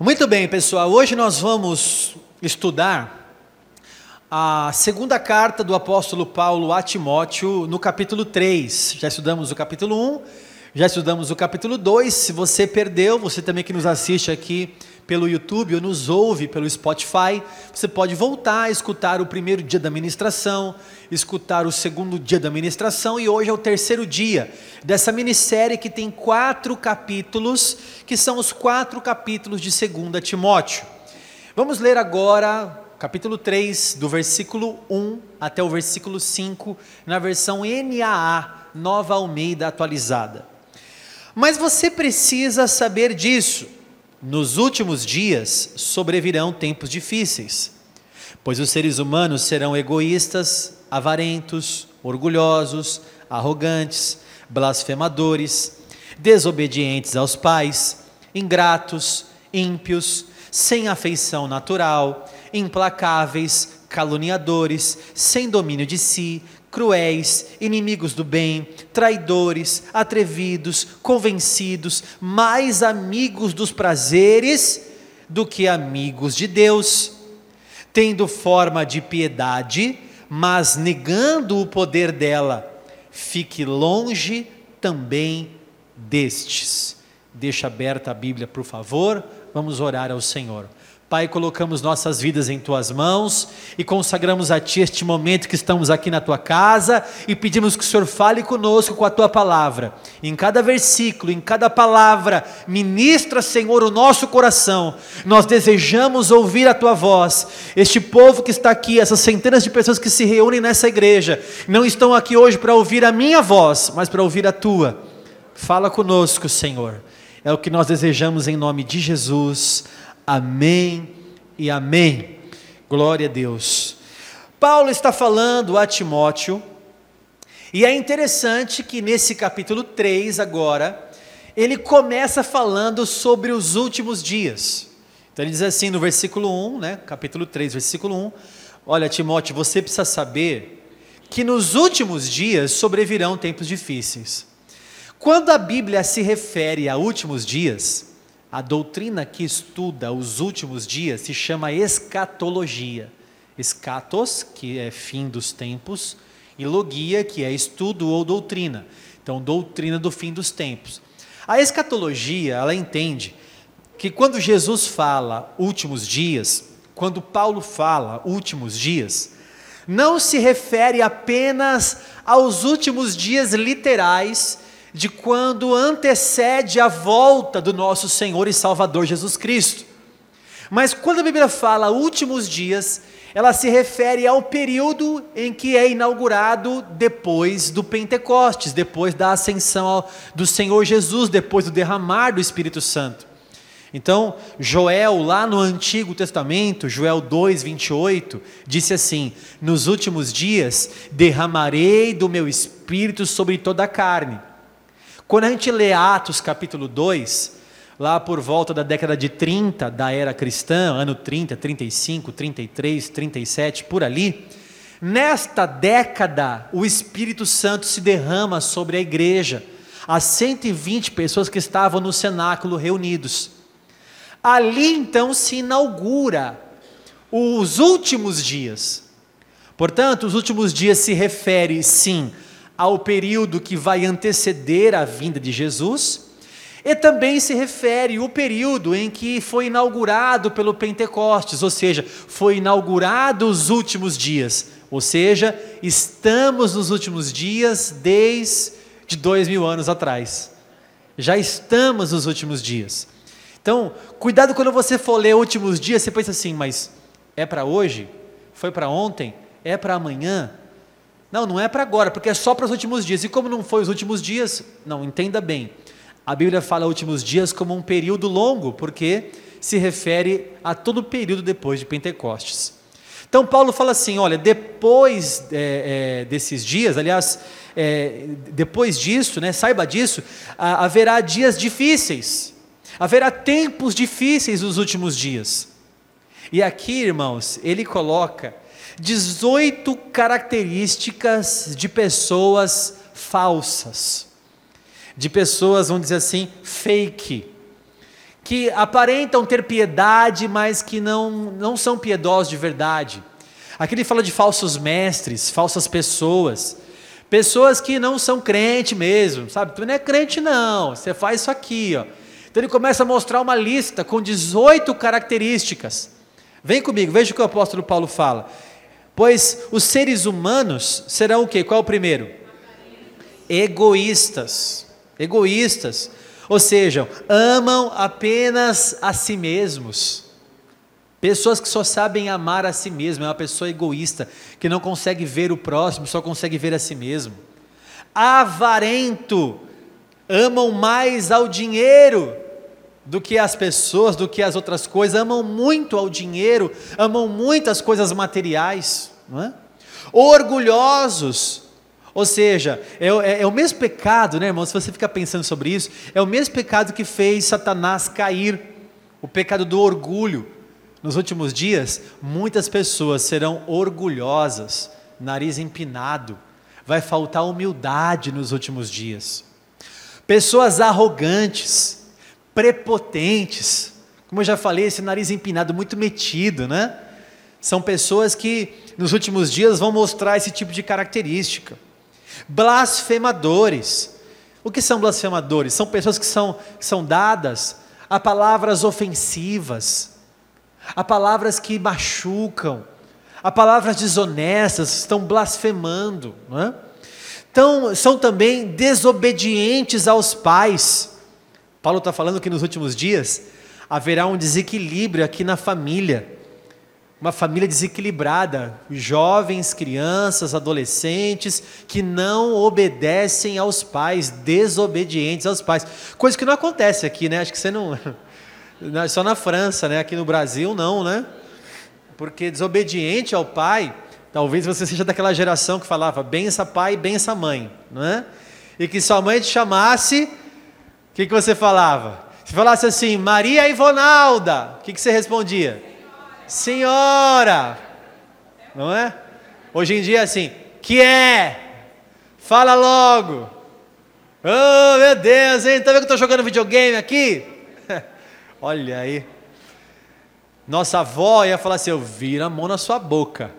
Muito bem, pessoal. Hoje nós vamos estudar a segunda carta do apóstolo Paulo a Timóteo, no capítulo 3. Já estudamos o capítulo 1, já estudamos o capítulo 2. Se você perdeu, você também que nos assiste aqui pelo YouTube ou nos ouve pelo Spotify, você pode voltar a escutar o primeiro dia da ministração, escutar o segundo dia da ministração e hoje é o terceiro dia dessa minissérie que tem quatro capítulos, que são os quatro capítulos de 2 Timóteo. Vamos ler agora capítulo 3, do versículo 1 até o versículo 5, na versão NAA, Nova Almeida Atualizada. Mas você precisa saber disso nos últimos dias sobrevirão tempos difíceis, pois os seres humanos serão egoístas, avarentos, orgulhosos, arrogantes, blasfemadores, desobedientes aos pais, ingratos, ímpios, sem afeição natural, implacáveis, caluniadores, sem domínio de si, cruéis, inimigos do bem, traidores, atrevidos, convencidos, mais amigos dos prazeres do que amigos de Deus, tendo forma de piedade, mas negando o poder dela. Fique longe também destes. Deixa aberta a Bíblia, por favor. Vamos orar ao Senhor. Pai, colocamos nossas vidas em tuas mãos e consagramos a ti este momento que estamos aqui na tua casa e pedimos que o Senhor fale conosco com a tua palavra. Em cada versículo, em cada palavra, ministra, Senhor, o nosso coração. Nós desejamos ouvir a tua voz. Este povo que está aqui, essas centenas de pessoas que se reúnem nessa igreja, não estão aqui hoje para ouvir a minha voz, mas para ouvir a tua. Fala conosco, Senhor. É o que nós desejamos em nome de Jesus. Amém e amém. Glória a Deus. Paulo está falando a Timóteo, e é interessante que nesse capítulo 3 agora, ele começa falando sobre os últimos dias. Então ele diz assim no versículo 1, né, capítulo 3, versículo 1, olha Timóteo, você precisa saber que nos últimos dias sobrevirão tempos difíceis. Quando a Bíblia se refere a últimos dias, a doutrina que estuda os últimos dias se chama escatologia. Escatos, que é fim dos tempos, e logia, que é estudo ou doutrina. Então, doutrina do fim dos tempos. A escatologia, ela entende que quando Jesus fala últimos dias, quando Paulo fala últimos dias, não se refere apenas aos últimos dias literais de quando antecede a volta do nosso Senhor e Salvador Jesus Cristo. Mas quando a Bíblia fala últimos dias, ela se refere ao período em que é inaugurado depois do Pentecostes, depois da ascensão do Senhor Jesus, depois do derramar do Espírito Santo. Então, Joel, lá no Antigo Testamento, Joel 2, 28, disse assim: Nos últimos dias derramarei do meu espírito sobre toda a carne quando a gente lê Atos capítulo 2, lá por volta da década de 30 da era cristã, ano 30, 35, 33, 37, por ali, nesta década o Espírito Santo se derrama sobre a igreja, as 120 pessoas que estavam no cenáculo reunidos. Ali então se inaugura os últimos dias. Portanto, os últimos dias se refere sim ao período que vai anteceder a vinda de Jesus, e também se refere ao período em que foi inaugurado pelo Pentecostes, ou seja, foi inaugurado os últimos dias, ou seja, estamos nos últimos dias desde dois mil anos atrás. Já estamos nos últimos dias. Então, cuidado quando você for ler últimos dias, você pensa assim, mas é para hoje? Foi para ontem? É para amanhã? Não, não é para agora, porque é só para os últimos dias. E como não foi os últimos dias, não, entenda bem. A Bíblia fala últimos dias como um período longo, porque se refere a todo o período depois de Pentecostes. Então Paulo fala assim: olha, depois é, é, desses dias, aliás, é, depois disso, né, saiba disso, haverá dias difíceis, haverá tempos difíceis nos últimos dias. E aqui, irmãos, ele coloca 18 características de pessoas falsas, de pessoas, vamos dizer assim, fake, que aparentam ter piedade, mas que não, não são piedosos de verdade. Aqui ele fala de falsos mestres, falsas pessoas, pessoas que não são crente mesmo, sabe? Tu não é crente não, você faz isso aqui, ó. Então ele começa a mostrar uma lista com 18 características. Vem comigo, veja o que o apóstolo Paulo fala. Pois os seres humanos serão o quê? Qual é o primeiro? Egoístas. Egoístas. Ou seja, amam apenas a si mesmos. Pessoas que só sabem amar a si mesmo, é uma pessoa egoísta, que não consegue ver o próximo, só consegue ver a si mesmo. Avarento, amam mais ao dinheiro do que as pessoas, do que as outras coisas, amam muito ao dinheiro, amam muito as coisas materiais, não é? Orgulhosos, ou seja, é, é, é, o mesmo pecado, né, irmão? Se você ficar pensando sobre isso, é o mesmo pecado que fez Satanás cair, o pecado do orgulho. Nos últimos dias, muitas pessoas serão orgulhosas, nariz empinado, vai faltar humildade nos últimos dias. Pessoas arrogantes, prepotentes, como eu já falei, esse nariz empinado muito metido, né? São pessoas que nos últimos dias vão mostrar esse tipo de característica. Blasfemadores. O que são blasfemadores? São pessoas que são, são dadas a palavras ofensivas, a palavras que machucam, a palavras desonestas, estão blasfemando. Não é? Então, são também desobedientes aos pais. Paulo está falando que nos últimos dias haverá um desequilíbrio aqui na família uma família desequilibrada, jovens, crianças, adolescentes que não obedecem aos pais, desobedientes aos pais. Coisa que não acontece aqui, né? Acho que você não. Só na França, né? Aqui no Brasil, não, né? Porque desobediente ao pai, talvez você seja daquela geração que falava bença pai, bença mãe, não é? E que sua mãe te chamasse, o que, que você falava? Se falasse assim, Maria Ivonalda, o que, que você respondia? Senhora, não é? Hoje em dia é assim, que é? Fala logo. Oh, meu Deus, hein? Tá vendo que eu estou jogando videogame aqui? Olha aí. Nossa avó ia falar assim: eu viro a mão na sua boca.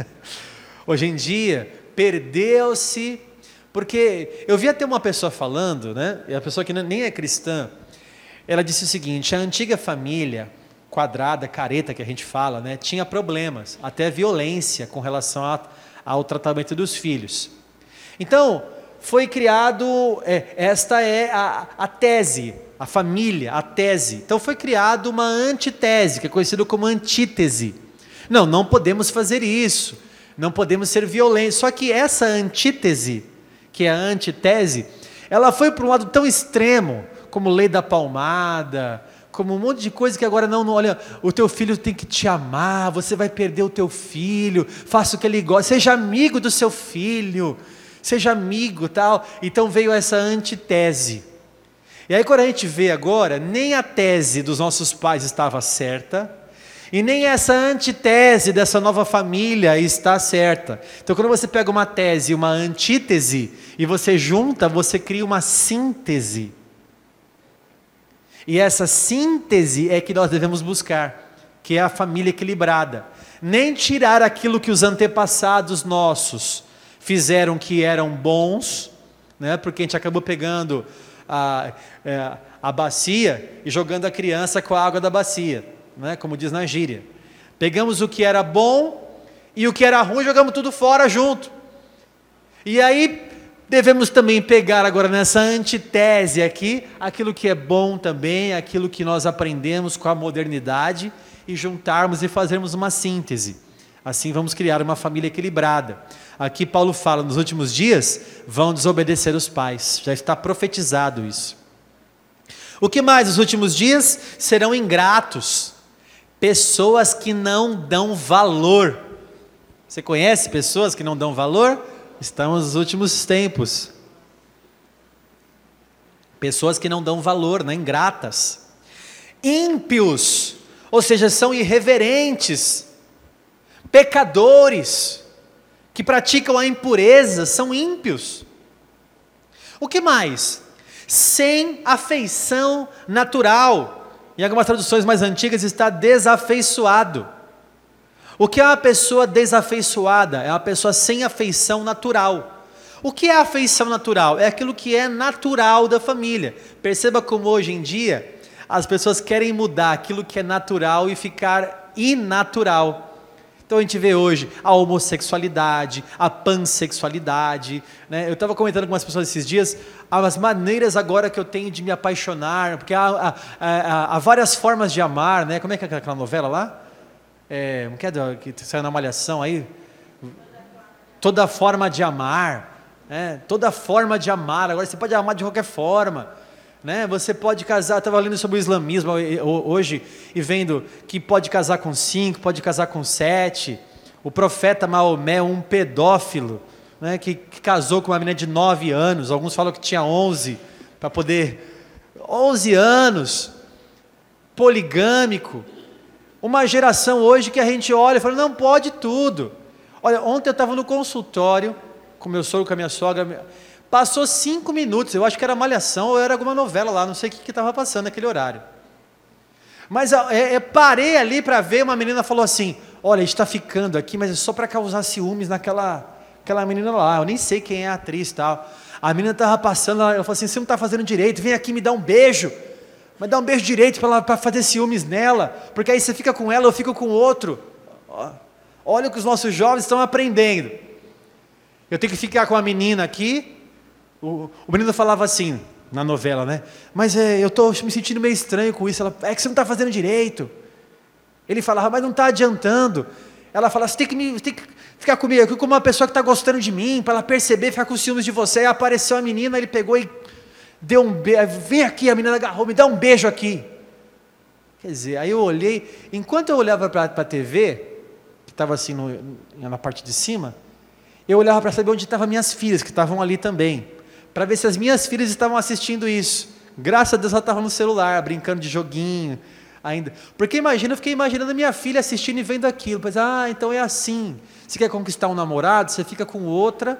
Hoje em dia, perdeu-se, porque eu vi até uma pessoa falando, né? E a pessoa que nem é cristã, ela disse o seguinte: a antiga família quadrada, careta que a gente fala, né, tinha problemas, até violência com relação a, ao tratamento dos filhos. Então, foi criado, é, esta é a, a tese, a família, a tese. Então foi criado uma antitese, que é conhecido como antítese. Não, não podemos fazer isso, não podemos ser violentos. Só que essa antítese, que é a antitese, ela foi para um lado tão extremo, como lei da palmada, como um monte de coisa que agora não, não, olha, o teu filho tem que te amar, você vai perder o teu filho, faça o que ele gosta, seja amigo do seu filho, seja amigo, tal. Então veio essa antitese. E aí quando a gente vê agora, nem a tese dos nossos pais estava certa, e nem essa antitese dessa nova família está certa. Então, quando você pega uma tese e uma antítese, e você junta, você cria uma síntese. E essa síntese é que nós devemos buscar, que é a família equilibrada. Nem tirar aquilo que os antepassados nossos fizeram que eram bons, né? porque a gente acabou pegando a, é, a bacia e jogando a criança com a água da bacia, né? como diz na gíria. Pegamos o que era bom e o que era ruim jogamos tudo fora junto. E aí Devemos também pegar agora nessa antitese aqui, aquilo que é bom também, aquilo que nós aprendemos com a modernidade e juntarmos e fazermos uma síntese. Assim vamos criar uma família equilibrada. Aqui Paulo fala: nos últimos dias vão desobedecer os pais, já está profetizado isso. O que mais? Nos últimos dias serão ingratos, pessoas que não dão valor. Você conhece pessoas que não dão valor? Estamos nos últimos tempos. Pessoas que não dão valor, né? ingratas. Ímpios, ou seja, são irreverentes. Pecadores, que praticam a impureza, são ímpios. O que mais? Sem afeição natural, em algumas traduções mais antigas está desafeiçoado. O que é uma pessoa desafeiçoada? É uma pessoa sem afeição natural. O que é afeição natural? É aquilo que é natural da família. Perceba como hoje em dia as pessoas querem mudar aquilo que é natural e ficar inatural. Então a gente vê hoje a homossexualidade, a pansexualidade. Né? Eu estava comentando com umas pessoas esses dias as maneiras agora que eu tenho de me apaixonar, porque há, há, há, há várias formas de amar. Né? Como é que é aquela novela lá? É, não quer que saiu na malhação aí? Toda forma de amar. Né? Toda forma de amar. Agora você pode amar de qualquer forma. Né? Você pode casar, estava lendo sobre o islamismo hoje e vendo que pode casar com cinco, pode casar com sete. O profeta Maomé, um pedófilo, né, que, que casou com uma menina de nove anos, alguns falam que tinha onze, para poder. onze anos, poligâmico. Uma geração hoje que a gente olha e fala, não pode tudo. Olha, ontem eu estava no consultório com meu sogro, com a minha sogra. Passou cinco minutos, eu acho que era malhação ou era alguma novela lá, não sei o que estava passando naquele horário. Mas é, é, parei ali para ver, uma menina falou assim: Olha, está ficando aqui, mas é só para causar ciúmes naquela aquela menina lá. Eu nem sei quem é a atriz tal. A menina estava passando, ela falou assim: Você não está fazendo direito, vem aqui me dar um beijo. Mas dá um beijo direito para fazer ciúmes nela, porque aí você fica com ela, eu fico com outro. Olha o que os nossos jovens estão aprendendo. Eu tenho que ficar com a menina aqui, o, o menino falava assim, na novela, né? Mas é, eu estou me sentindo meio estranho com isso. Ela, é que você não está fazendo direito. Ele falava, mas não está adiantando. Ela falava, você tem que, me, tem que ficar comigo como uma pessoa que está gostando de mim, para ela perceber, ficar com ciúmes de você. Aí apareceu a menina, ele pegou e deu um beijo. Vem aqui, a menina agarrou, me dá um beijo aqui. Quer dizer, aí eu olhei, enquanto eu olhava para a TV, que estava assim no, na parte de cima, eu olhava para saber onde estavam minhas filhas, que estavam ali também para ver se as minhas filhas estavam assistindo isso. Graças a Deus ela estava no celular, brincando de joguinho ainda. Porque imagina, eu fiquei imaginando a minha filha assistindo e vendo aquilo. Pois, ah, então é assim. Você quer conquistar um namorado, você fica com outra,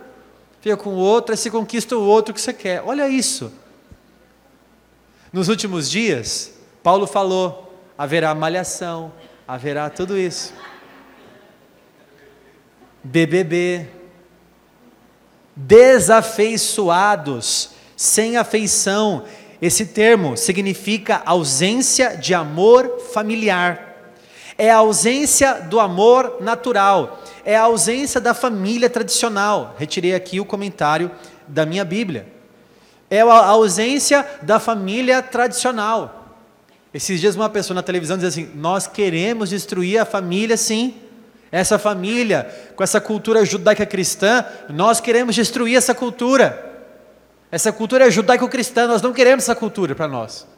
fica com outra, você conquista o outro que você quer. Olha isso. Nos últimos dias, Paulo falou: haverá malhação, haverá tudo isso. BBB, desafeiçoados, sem afeição. Esse termo significa ausência de amor familiar. É a ausência do amor natural, é a ausência da família tradicional. Retirei aqui o comentário da minha Bíblia. É a ausência da família tradicional. Esses dias uma pessoa na televisão diz assim: "Nós queremos destruir a família sim" essa família, com essa cultura judaica cristã, nós queremos destruir essa cultura. Essa cultura é judaico-cristã, nós não queremos essa cultura para nós.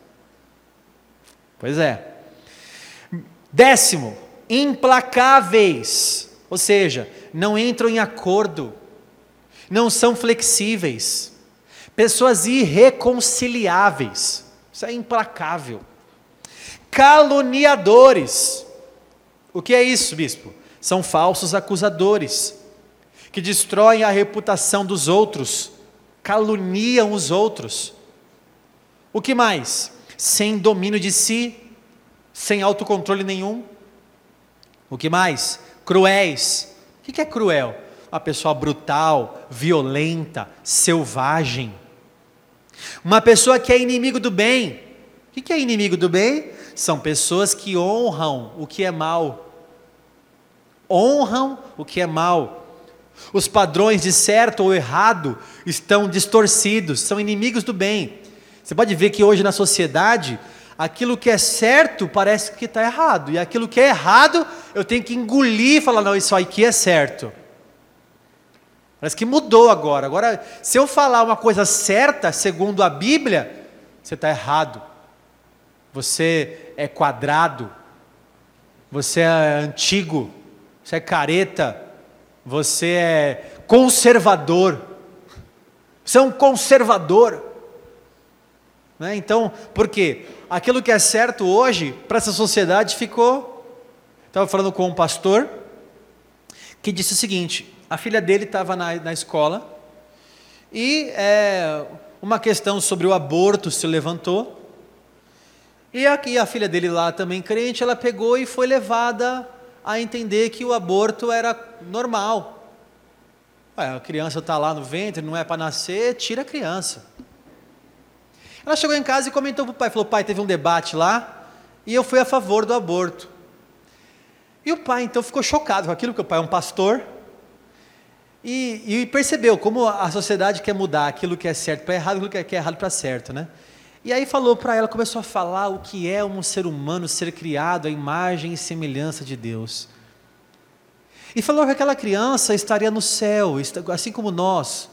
Pois é. Décimo, implacáveis, ou seja, não entram em acordo, não são flexíveis, pessoas irreconciliáveis, isso é implacável. Caluniadores, o que é isso, bispo? São falsos acusadores, que destroem a reputação dos outros, caluniam os outros. O que mais? Sem domínio de si, sem autocontrole nenhum. O que mais? Cruéis. O que é cruel? Uma pessoa brutal, violenta, selvagem. Uma pessoa que é inimigo do bem. O que é inimigo do bem? São pessoas que honram o que é mal honram o que é mal. Os padrões de certo ou errado estão distorcidos, são inimigos do bem. Você pode ver que hoje na sociedade, aquilo que é certo parece que está errado, e aquilo que é errado eu tenho que engolir e falar: não, isso aqui é certo. Parece que mudou agora. Agora, se eu falar uma coisa certa, segundo a Bíblia, você está errado. Você é quadrado. Você é antigo você é careta, você é conservador, você é um conservador. Né? Então, por quê? Aquilo que é certo hoje, para essa sociedade ficou. Estava falando com um pastor que disse o seguinte: a filha dele estava na, na escola e é, uma questão sobre o aborto se levantou. E aqui a filha dele lá também crente, ela pegou e foi levada a entender que o aborto era normal. Ué, a criança está lá no ventre, não é para nascer, tira a criança. Ela chegou em casa e comentou para o pai, falou, pai, teve um debate lá, e eu fui a favor do aborto. E o pai então ficou chocado com aquilo, porque o pai é um pastor, e, e percebeu como a sociedade quer mudar aquilo que é certo para errado, aquilo que é errado para certo, né? E aí falou para ela, começou a falar o que é um ser humano ser criado à imagem e semelhança de Deus. E falou que aquela criança estaria no céu, assim como nós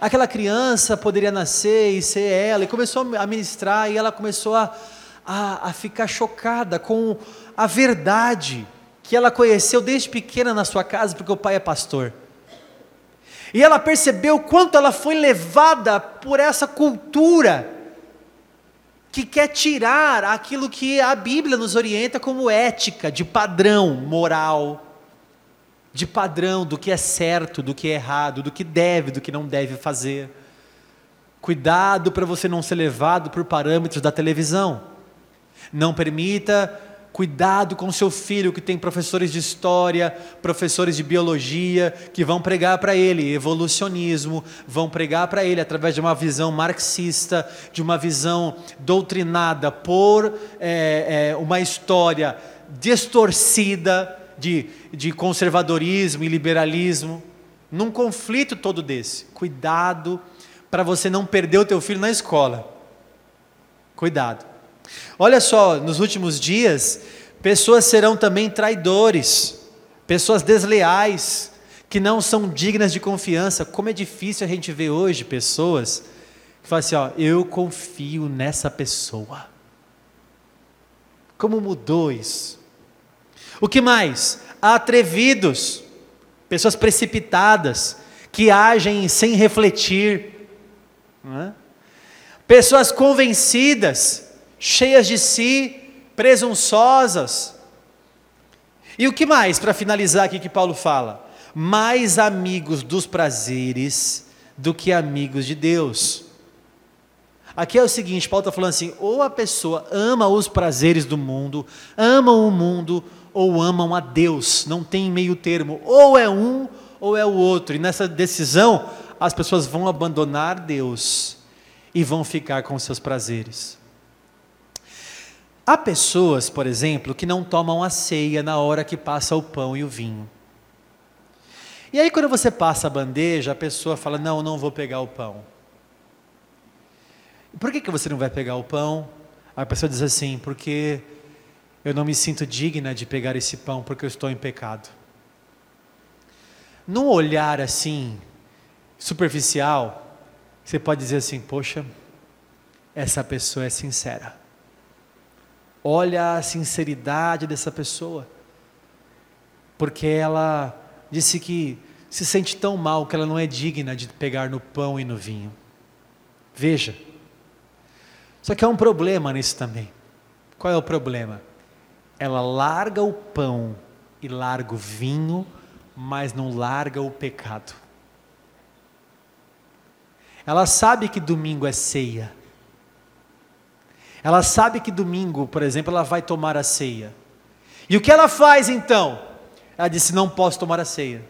aquela criança poderia nascer e ser ela, e começou a ministrar, e ela começou a, a, a ficar chocada com a verdade que ela conheceu desde pequena na sua casa, porque o pai é pastor. E ela percebeu quanto ela foi levada por essa cultura que quer tirar aquilo que a Bíblia nos orienta como ética, de padrão moral de padrão do que é certo, do que é errado, do que deve, do que não deve fazer. Cuidado para você não ser levado por parâmetros da televisão. Não permita cuidado com seu filho que tem professores de história, professores de biologia, que vão pregar para ele evolucionismo, vão pregar para ele através de uma visão marxista, de uma visão doutrinada por é, é, uma história distorcida de, de conservadorismo e liberalismo, num conflito todo desse. Cuidado para você não perder o teu filho na escola. Cuidado. Olha só, nos últimos dias, pessoas serão também traidores, pessoas desleais, que não são dignas de confiança. Como é difícil a gente ver hoje pessoas que falam assim: ó, eu confio nessa pessoa. Como mudou isso? O que mais? Atrevidos, pessoas precipitadas, que agem sem refletir, é? pessoas convencidas, cheias de si, presunçosas. E o que mais, para finalizar aqui, que Paulo fala? Mais amigos dos prazeres do que amigos de Deus. Aqui é o seguinte: Paulo está falando assim, ou a pessoa ama os prazeres do mundo, ama o mundo, ou amam a Deus, não tem meio termo, ou é um ou é o outro, e nessa decisão as pessoas vão abandonar Deus e vão ficar com seus prazeres. Há pessoas, por exemplo, que não tomam a ceia na hora que passa o pão e o vinho. E aí, quando você passa a bandeja, a pessoa fala: Não, não vou pegar o pão. Por que, que você não vai pegar o pão? A pessoa diz assim: Porque eu não me sinto digna de pegar esse pão porque eu estou em pecado. Num olhar assim, superficial, você pode dizer assim: poxa, essa pessoa é sincera. Olha a sinceridade dessa pessoa, porque ela disse que se sente tão mal que ela não é digna de pegar no pão e no vinho. Veja, só que há um problema nisso também. Qual é o problema? ela larga o pão e larga o vinho, mas não larga o pecado. Ela sabe que domingo é ceia. Ela sabe que domingo, por exemplo, ela vai tomar a ceia. E o que ela faz então? Ela disse: Não posso tomar a ceia.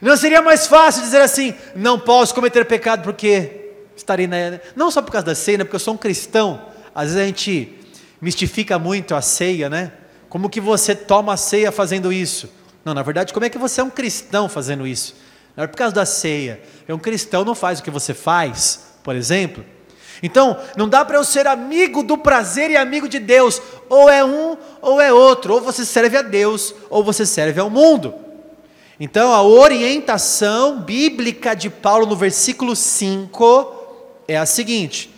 Não seria mais fácil dizer assim: Não posso cometer pecado porque estarei na. Não só por causa da ceia, né? porque eu sou um cristão. Às vezes a gente mistifica muito a ceia, né? Como que você toma a ceia fazendo isso? Não, na verdade, como é que você é um cristão fazendo isso? Não é por causa da ceia. É um cristão não faz o que você faz, por exemplo. Então, não dá para eu ser amigo do prazer e amigo de Deus. Ou é um ou é outro. Ou você serve a Deus ou você serve ao mundo. Então, a orientação bíblica de Paulo no versículo 5 é a seguinte: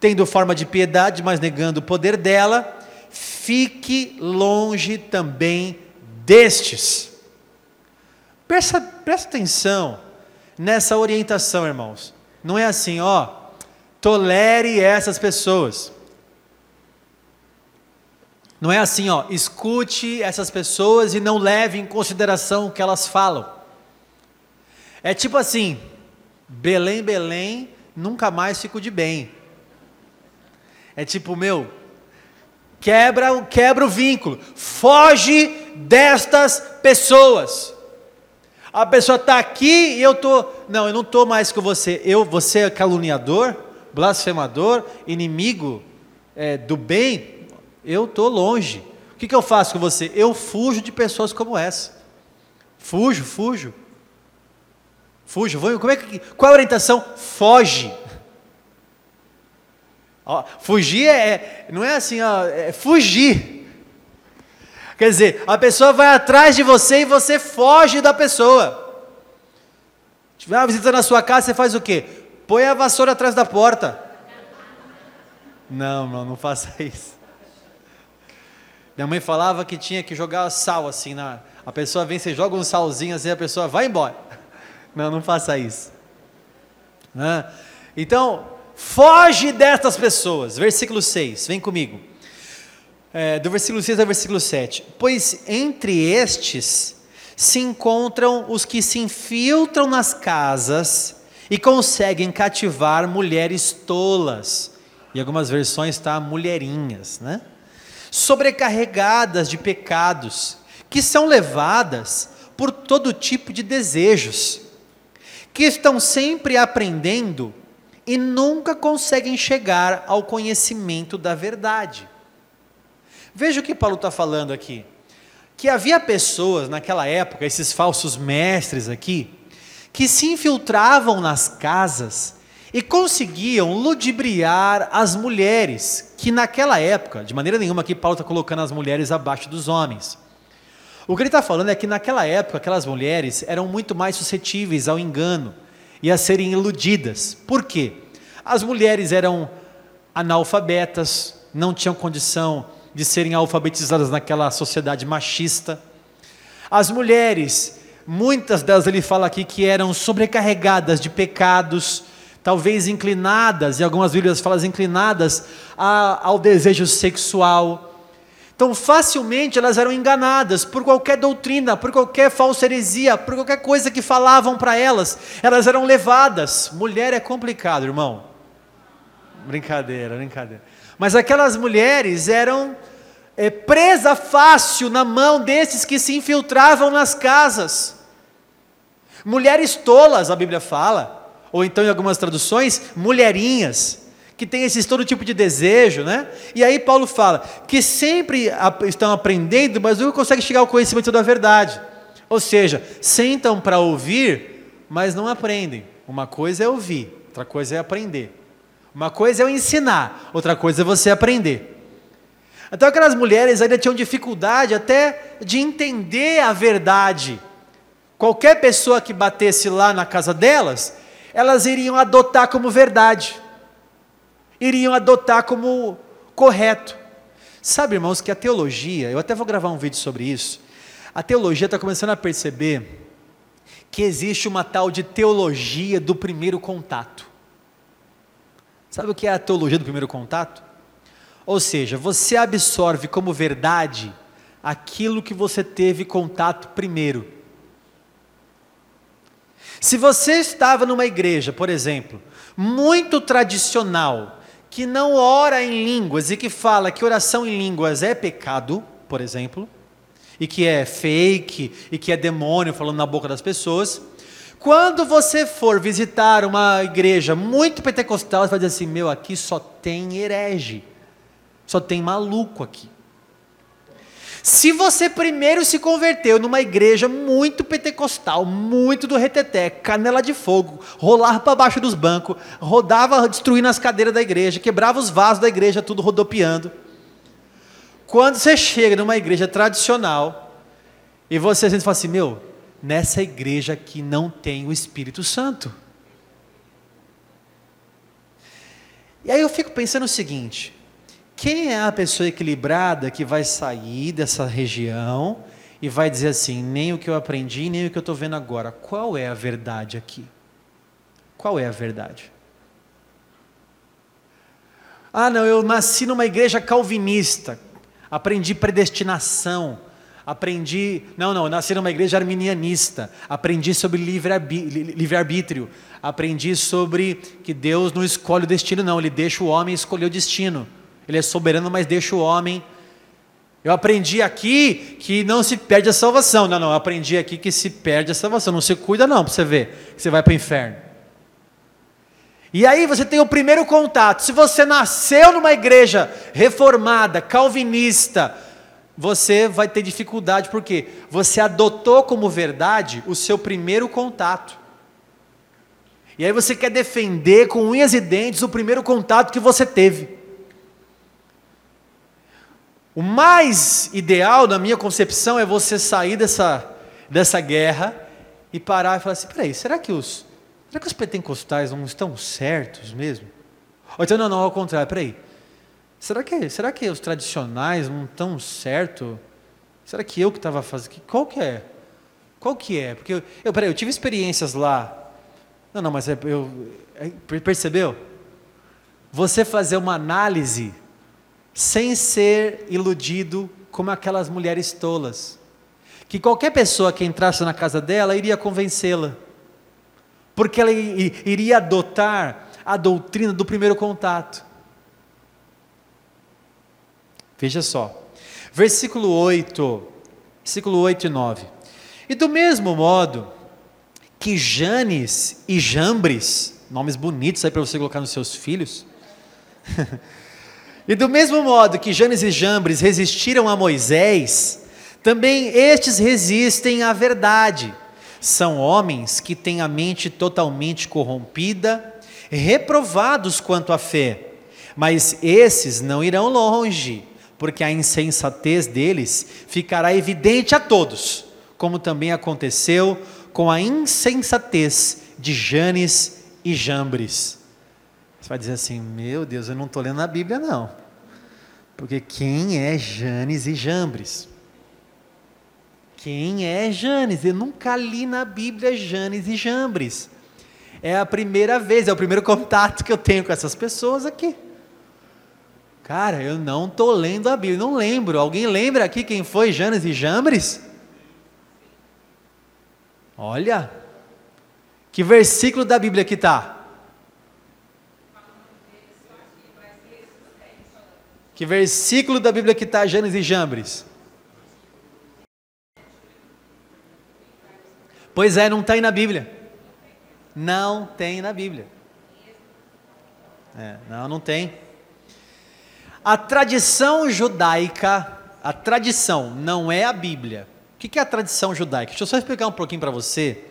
tendo forma de piedade, mas negando o poder dela, fique longe também destes. Presta, presta atenção nessa orientação, irmãos. Não é assim, ó, tolere essas pessoas. Não é assim, ó, escute essas pessoas e não leve em consideração o que elas falam. É tipo assim, Belém, Belém, nunca mais fico de bem. É tipo, meu, quebra, quebra o vínculo, foge destas pessoas. A pessoa está aqui e eu tô, não, eu não estou mais com você. Eu, você é caluniador, blasfemador, inimigo é, do bem. Eu estou longe. O que, que eu faço com você? Eu fujo de pessoas como essa. Fujo, fujo. Fujo. Vou, como é que, qual é a orientação? Foge. Ó, fugir é, é, não é assim, ó, é fugir. Quer dizer, a pessoa vai atrás de você e você foge da pessoa. Tiver uma visita na sua casa, você faz o quê? Põe a vassoura atrás da porta. Não, não, não faça isso. Minha mãe falava que tinha que jogar sal assim na. A pessoa vem, você joga um salzinho assim, a pessoa vai embora. Não, não faça isso. Então, foge destas pessoas. Versículo 6, vem comigo é, do versículo 6 ao versículo 7. Pois entre estes se encontram os que se infiltram nas casas e conseguem cativar mulheres tolas. Em algumas versões está mulherinhas, né? Sobrecarregadas de pecados, que são levadas por todo tipo de desejos, que estão sempre aprendendo e nunca conseguem chegar ao conhecimento da verdade. Veja o que Paulo está falando aqui. Que havia pessoas naquela época, esses falsos mestres aqui, que se infiltravam nas casas e conseguiam ludibriar as mulheres, que naquela época, de maneira nenhuma aqui Paulo está colocando as mulheres abaixo dos homens. O que ele está falando é que naquela época aquelas mulheres eram muito mais suscetíveis ao engano e a serem iludidas. Por quê? As mulheres eram analfabetas, não tinham condição de serem alfabetizadas naquela sociedade machista. As mulheres, muitas delas ele fala aqui que eram sobrecarregadas de pecados, talvez inclinadas, e algumas Bíblias falam inclinadas a, ao desejo sexual. Então, facilmente elas eram enganadas por qualquer doutrina, por qualquer falsa heresia, por qualquer coisa que falavam para elas, elas eram levadas. Mulher é complicado, irmão. Brincadeira, brincadeira. Mas aquelas mulheres eram é, presa fácil na mão desses que se infiltravam nas casas. Mulheres tolas, a Bíblia fala, ou então em algumas traduções, mulherinhas, que têm esse todo tipo de desejo, né? E aí Paulo fala que sempre estão aprendendo, mas nunca conseguem chegar ao conhecimento da verdade. Ou seja, sentam para ouvir, mas não aprendem. Uma coisa é ouvir, outra coisa é aprender. Uma coisa é eu ensinar, outra coisa é você aprender. Então aquelas mulheres ainda tinham dificuldade até de entender a verdade. Qualquer pessoa que batesse lá na casa delas, elas iriam adotar como verdade. Iriam adotar como correto. Sabe, irmãos, que a teologia, eu até vou gravar um vídeo sobre isso. A teologia está começando a perceber que existe uma tal de teologia do primeiro contato. Sabe o que é a teologia do primeiro contato? Ou seja, você absorve como verdade aquilo que você teve contato primeiro. Se você estava numa igreja, por exemplo, muito tradicional, que não ora em línguas e que fala que oração em línguas é pecado, por exemplo, e que é fake, e que é demônio falando na boca das pessoas, quando você for visitar uma igreja muito pentecostal, você vai dizer assim: meu, aqui só tem herege, só tem maluco aqui. Se você primeiro se converteu numa igreja muito pentecostal, muito do reteté, canela de fogo, rolava para baixo dos bancos, rodava destruindo as cadeiras da igreja, quebrava os vasos da igreja, tudo rodopiando. Quando você chega numa igreja tradicional e você sente fala assim: meu, nessa igreja que não tem o Espírito Santo. E aí eu fico pensando o seguinte: quem é a pessoa equilibrada que vai sair dessa região e vai dizer assim, nem o que eu aprendi, nem o que eu estou vendo agora? Qual é a verdade aqui? Qual é a verdade? Ah, não, eu nasci numa igreja calvinista, aprendi predestinação, Aprendi, não, não, eu nasci numa igreja arminianista. Aprendi sobre livre-arbítrio. Aprendi sobre que Deus não escolhe o destino, não, Ele deixa o homem escolher o destino. Ele é soberano, mas deixa o homem. Eu aprendi aqui que não se perde a salvação. Não, não, eu aprendi aqui que se perde a salvação. Não se cuida, não, para você ver que você vai para o inferno. E aí você tem o primeiro contato. Se você nasceu numa igreja reformada, calvinista, você vai ter dificuldade, porque você adotou como verdade o seu primeiro contato. E aí você quer defender com unhas e dentes o primeiro contato que você teve. O mais ideal, na minha concepção, é você sair dessa, dessa guerra e parar e falar assim: peraí, será que os, será que os pentecostais não estão certos mesmo? Ou então, não, não, ao contrário, peraí. Será que, será que os tradicionais não estão certos? Será que eu que estava fazendo? Qual que é? Qual que é? Porque eu, eu, peraí, eu tive experiências lá. Não, não, mas é, eu, é, percebeu? Você fazer uma análise sem ser iludido como aquelas mulheres tolas, que qualquer pessoa que entrasse na casa dela iria convencê-la, porque ela iria adotar a doutrina do primeiro contato. Veja só, versículo 8, versículo 8 e 9. E do mesmo modo que Janes e Jambres, nomes bonitos aí para você colocar nos seus filhos, E do mesmo modo que Janes e Jambres resistiram a Moisés, também estes resistem à verdade. São homens que têm a mente totalmente corrompida, reprovados quanto à fé. Mas esses não irão longe, porque a insensatez deles ficará evidente a todos, como também aconteceu com a insensatez de Janes e Jambres. Você vai dizer assim: Meu Deus, eu não estou lendo a Bíblia, não. Porque quem é Janes e Jambres? Quem é Janes? Eu nunca li na Bíblia Janes e Jambres. É a primeira vez, é o primeiro contato que eu tenho com essas pessoas aqui. Cara, eu não estou lendo a Bíblia, não lembro. Alguém lembra aqui quem foi Janes e Jambres? Olha, que versículo da Bíblia que está? Que versículo da Bíblia que está Gênesis e Jambres? Pois é, não aí na Bíblia. Não tem na Bíblia. É, não, não tem. A tradição judaica, a tradição não é a Bíblia. O que é a tradição judaica? Deixa eu só explicar um pouquinho para você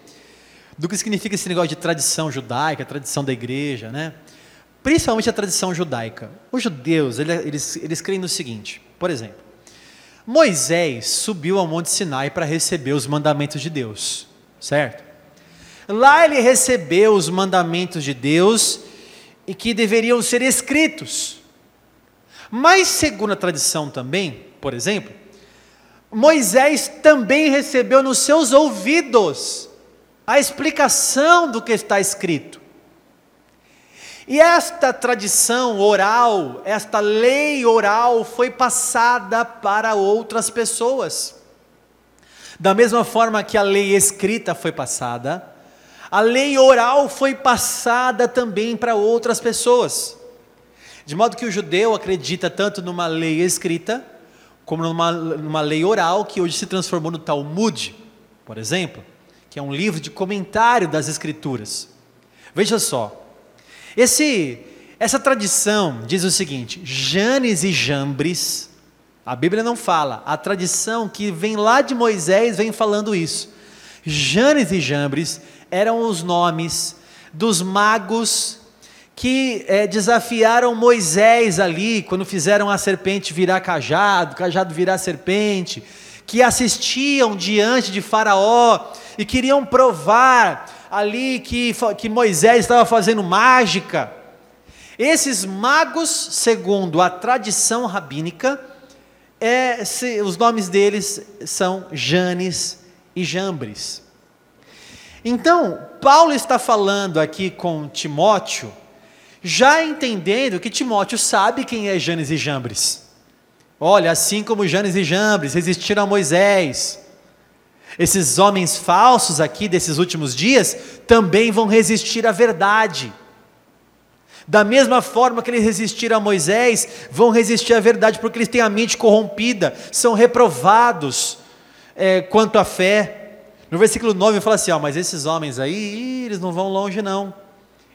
do que significa esse negócio de tradição judaica, tradição da igreja, né? Principalmente a tradição judaica. Os judeus, eles, eles creem no seguinte, por exemplo, Moisés subiu ao Monte Sinai para receber os mandamentos de Deus, certo? Lá ele recebeu os mandamentos de Deus e que deveriam ser escritos. Mas, segundo a tradição também, por exemplo, Moisés também recebeu nos seus ouvidos a explicação do que está escrito. E esta tradição oral, esta lei oral foi passada para outras pessoas. Da mesma forma que a lei escrita foi passada, a lei oral foi passada também para outras pessoas. De modo que o judeu acredita tanto numa lei escrita, como numa, numa lei oral, que hoje se transformou no Talmud, por exemplo, que é um livro de comentário das Escrituras. Veja só, esse, essa tradição diz o seguinte: Janes e Jambres, a Bíblia não fala, a tradição que vem lá de Moisés vem falando isso. Janes e Jambres eram os nomes dos magos que é, desafiaram Moisés ali, quando fizeram a serpente virar cajado, cajado virar serpente, que assistiam diante de Faraó e queriam provar ali que, que Moisés estava fazendo mágica. Esses magos, segundo a tradição rabínica, é, se, os nomes deles são Janes e Jambres. Então, Paulo está falando aqui com Timóteo, já entendendo que Timóteo sabe quem é Janes e Jambres. Olha, assim como Janes e Jambres resistiram a Moisés, esses homens falsos aqui desses últimos dias também vão resistir à verdade. Da mesma forma que eles resistiram a Moisés, vão resistir à verdade, porque eles têm a mente corrompida, são reprovados é, quanto à fé. No versículo 9 fala assim: ó, mas esses homens aí, eles não vão longe, não.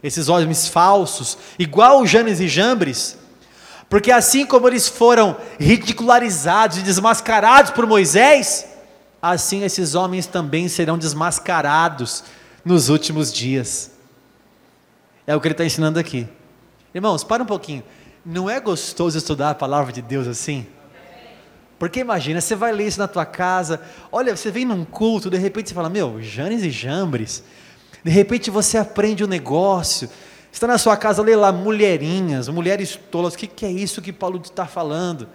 Esses homens falsos, igual Janes e Jambres, porque assim como eles foram ridicularizados e desmascarados por Moisés, assim esses homens também serão desmascarados nos últimos dias. É o que ele está ensinando aqui. Irmãos, para um pouquinho. Não é gostoso estudar a palavra de Deus assim? Porque imagina, você vai ler isso na tua casa, olha, você vem num culto, de repente você fala, meu, Janes e Jambres, de repente você aprende um negócio, está na sua casa, lê lá mulherinhas, mulheres tolas, o que, que é isso que Paulo está falando?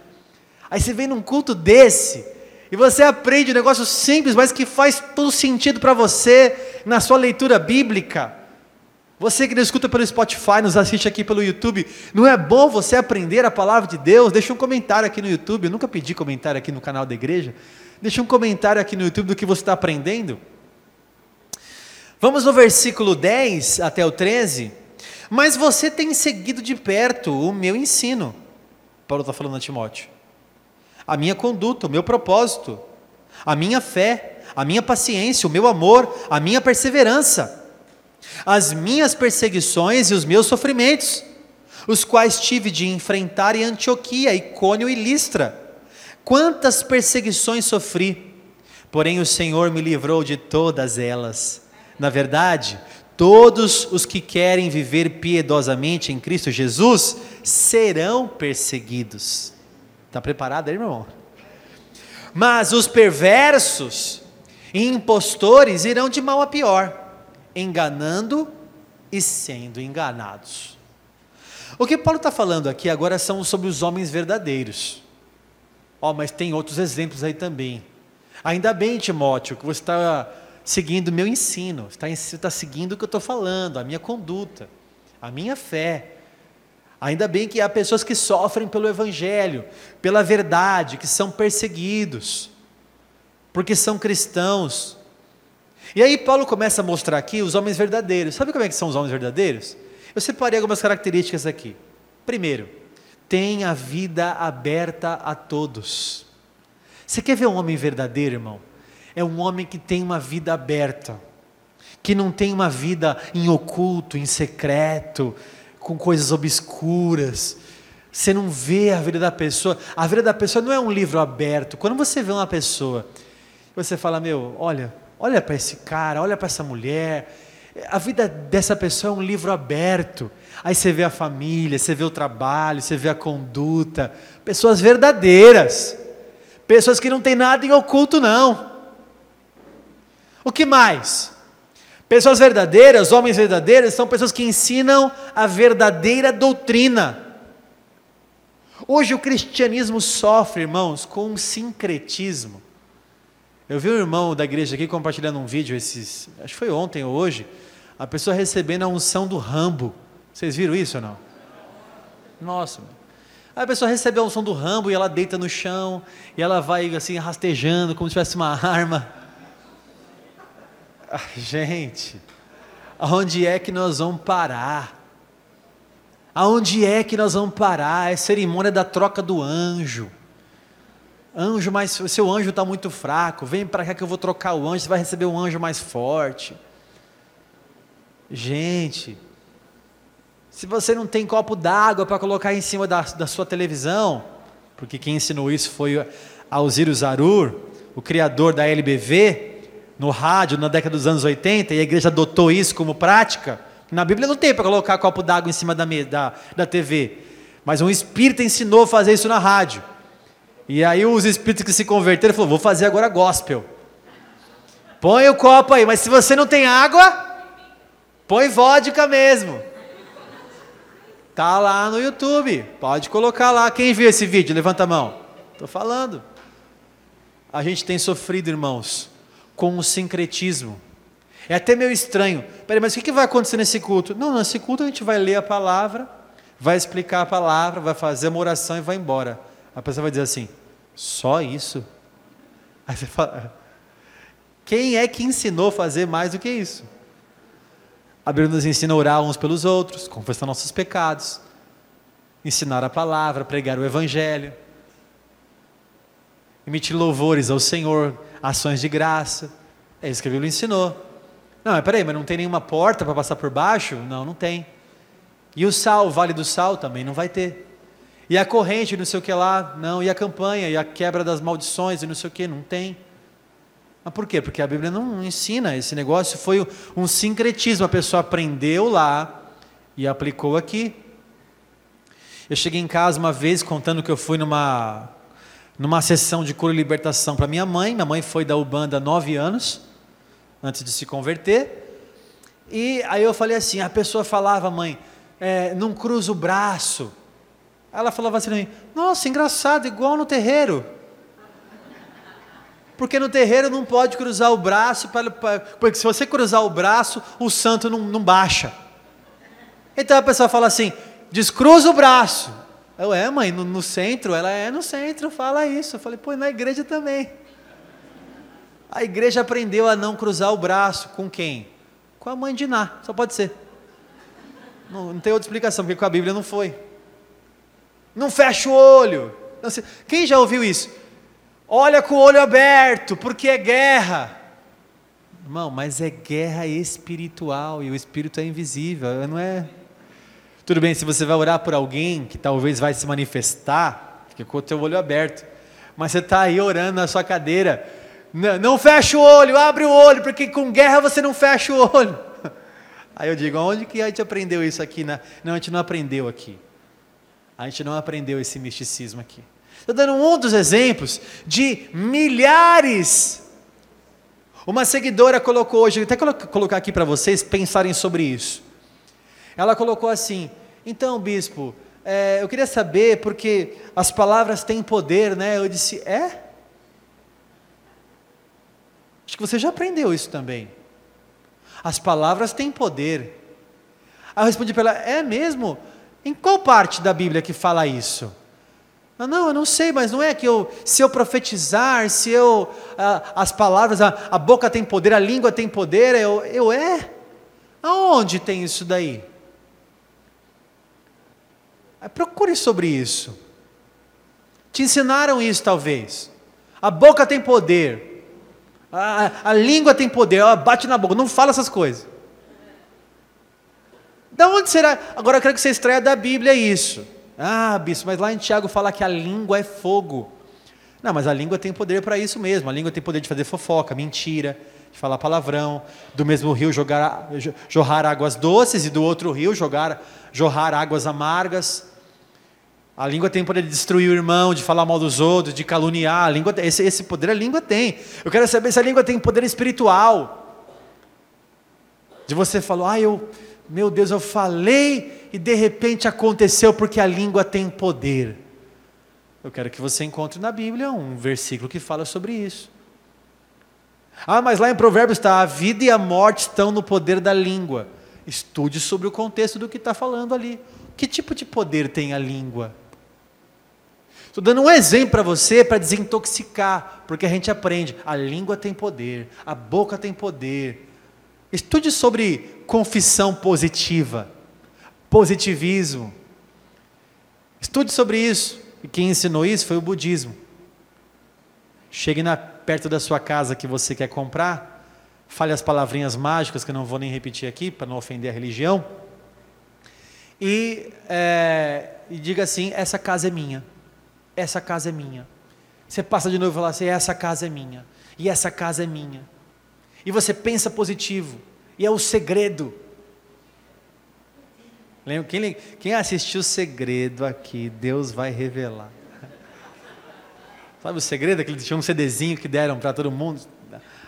Aí você vem num culto desse, e você aprende um negócio simples, mas que faz todo sentido para você na sua leitura bíblica. Você que nos escuta pelo Spotify, nos assiste aqui pelo YouTube, não é bom você aprender a palavra de Deus? Deixa um comentário aqui no YouTube. Eu nunca pedi comentário aqui no canal da igreja. Deixa um comentário aqui no YouTube do que você está aprendendo. Vamos no versículo 10 até o 13. Mas você tem seguido de perto o meu ensino. Paulo está falando a Timóteo. A minha conduta, o meu propósito, a minha fé, a minha paciência, o meu amor, a minha perseverança as minhas perseguições e os meus sofrimentos, os quais tive de enfrentar em Antioquia, Icônio e Listra. Quantas perseguições sofri, porém o Senhor me livrou de todas elas. Na verdade, todos os que querem viver piedosamente em Cristo Jesus serão perseguidos. Está preparado aí, meu irmão? Mas os perversos e impostores irão de mal a pior enganando e sendo enganados. O que Paulo está falando aqui agora são sobre os homens verdadeiros. Oh, mas tem outros exemplos aí também. Ainda bem, Timóteo, que você está seguindo o meu ensino, você está seguindo o que eu estou falando, a minha conduta, a minha fé. Ainda bem que há pessoas que sofrem pelo Evangelho, pela verdade, que são perseguidos, porque são cristãos, e aí Paulo começa a mostrar aqui os homens verdadeiros. Sabe como é que são os homens verdadeiros? Eu separei algumas características aqui. Primeiro, tem a vida aberta a todos. Você quer ver um homem verdadeiro, irmão? É um homem que tem uma vida aberta, que não tem uma vida em oculto, em secreto, com coisas obscuras. Você não vê a vida da pessoa. A vida da pessoa não é um livro aberto. Quando você vê uma pessoa, você fala: Meu, olha, Olha para esse cara, olha para essa mulher. A vida dessa pessoa é um livro aberto. Aí você vê a família, você vê o trabalho, você vê a conduta. Pessoas verdadeiras. Pessoas que não tem nada em oculto, não. O que mais? Pessoas verdadeiras, homens verdadeiros, são pessoas que ensinam a verdadeira doutrina. Hoje o cristianismo sofre, irmãos, com um sincretismo. Eu vi um irmão da igreja aqui compartilhando um vídeo, esses, acho que foi ontem ou hoje, a pessoa recebendo a unção do Rambo. Vocês viram isso ou não? Nossa. A pessoa recebe a unção do Rambo e ela deita no chão e ela vai assim rastejando como se tivesse uma arma. Ah, gente, aonde é que nós vamos parar? Aonde é que nós vamos parar? É cerimônia da troca do anjo. Anjo, mas seu anjo está muito fraco. Vem para cá que eu vou trocar o anjo. Você vai receber um anjo mais forte. Gente, se você não tem copo d'água para colocar em cima da, da sua televisão, porque quem ensinou isso foi Alziro Zarur, o criador da LBV, no rádio na década dos anos 80, e a igreja adotou isso como prática. Na Bíblia não tem para colocar copo d'água em cima da, da, da TV, mas um espírito ensinou a fazer isso na rádio. E aí os espíritos que se converteram falaram: vou fazer agora gospel. Põe o copo aí, mas se você não tem água, põe vodka mesmo. Tá lá no YouTube, pode colocar lá. Quem viu esse vídeo? Levanta a mão. Estou falando. A gente tem sofrido, irmãos, com o sincretismo. É até meio estranho. Peraí, mas o que vai acontecer nesse culto? Não, nesse culto a gente vai ler a palavra, vai explicar a palavra, vai fazer uma oração e vai embora. A pessoa vai dizer assim: só isso? Aí você fala, quem é que ensinou a fazer mais do que isso? A Bíblia nos ensina a orar uns pelos outros, confessar nossos pecados, ensinar a palavra, pregar o Evangelho, emitir louvores ao Senhor, ações de graça. É isso que a Bíblia ensinou. Não, mas peraí, mas não tem nenhuma porta para passar por baixo? Não, não tem. E o sal, o vale do sal também não vai ter. E a corrente, não sei o que lá, não. E a campanha, e a quebra das maldições, e não sei o que, não tem. Mas por quê? Porque a Bíblia não ensina. Esse negócio foi um sincretismo. A pessoa aprendeu lá e aplicou aqui. Eu cheguei em casa uma vez contando que eu fui numa, numa sessão de cura e libertação para minha mãe. Minha mãe foi da Ubanda nove anos, antes de se converter. E aí eu falei assim: a pessoa falava, mãe, é, não cruza o braço. Ela falava assim para mim: nossa, engraçado, igual no terreiro. Porque no terreiro não pode cruzar o braço, pra, pra, porque se você cruzar o braço, o santo não, não baixa. Então a pessoa fala assim: descruza o braço. Eu, é, mãe, no, no, centro? Ela é no centro, fala isso. Eu falei, pô, na igreja também. A igreja aprendeu a não cruzar o braço com quem? Com a mãe de Ná, só pode ser. Não, não tem outra explicação, porque com a Bíblia não foi. Não fecha o olho. Não, quem já ouviu isso? Olha com o olho aberto, porque é guerra. Irmão, mas é guerra espiritual e o espírito é invisível, não é? Tudo bem, se você vai orar por alguém que talvez vai se manifestar, fica com o teu olho aberto. Mas você está aí orando na sua cadeira, não, não fecha o olho, abre o olho, porque com guerra você não fecha o olho. Aí eu digo, onde que a gente aprendeu isso aqui? Na... Não, a gente não aprendeu aqui. A gente não aprendeu esse misticismo aqui. Estou dando um dos exemplos de milhares. Uma seguidora colocou hoje, até colocar aqui para vocês pensarem sobre isso. Ela colocou assim: então, bispo, é, eu queria saber porque as palavras têm poder, né? Eu disse: é? Acho que você já aprendeu isso também. As palavras têm poder. Aí eu respondi para ela: é mesmo? Em qual parte da Bíblia que fala isso? Ah, não, eu não sei, mas não é que eu, se eu profetizar, se eu, ah, as palavras, a, a, boca tem poder, a língua tem poder, eu, eu é? Aonde tem isso daí? Procure sobre isso. Te ensinaram isso talvez. A boca tem poder, a, a língua tem poder, ela bate na boca, não fala essas coisas. Da onde será? Agora eu quero que você extraia da Bíblia isso. Ah, bispo, mas lá em Tiago fala que a língua é fogo. Não, mas a língua tem poder para isso mesmo. A língua tem poder de fazer fofoca, mentira, de falar palavrão, do mesmo rio jogar, jorrar águas doces e do outro rio jogar, jorrar águas amargas. A língua tem poder de destruir o irmão, de falar mal dos outros, de caluniar. A língua, esse, esse poder a língua tem. Eu quero saber se a língua tem poder espiritual. De você falar, ah, eu, meu Deus, eu falei e de repente aconteceu porque a língua tem poder. Eu quero que você encontre na Bíblia um versículo que fala sobre isso. Ah, mas lá em Provérbios está: a vida e a morte estão no poder da língua. Estude sobre o contexto do que está falando ali. Que tipo de poder tem a língua? Estou dando um exemplo para você para desintoxicar, porque a gente aprende: a língua tem poder, a boca tem poder, Estude sobre confissão positiva, positivismo. Estude sobre isso. E quem ensinou isso foi o budismo. Chegue na, perto da sua casa que você quer comprar, fale as palavrinhas mágicas que eu não vou nem repetir aqui para não ofender a religião. E, é, e diga assim: essa casa é minha. Essa casa é minha. Você passa de novo e fala assim: essa casa é minha. E essa casa é minha e você pensa positivo, e é o segredo. Quem, quem assistiu o segredo aqui, Deus vai revelar. Sabe o segredo? Aquele tinha um CDzinho que deram para todo mundo.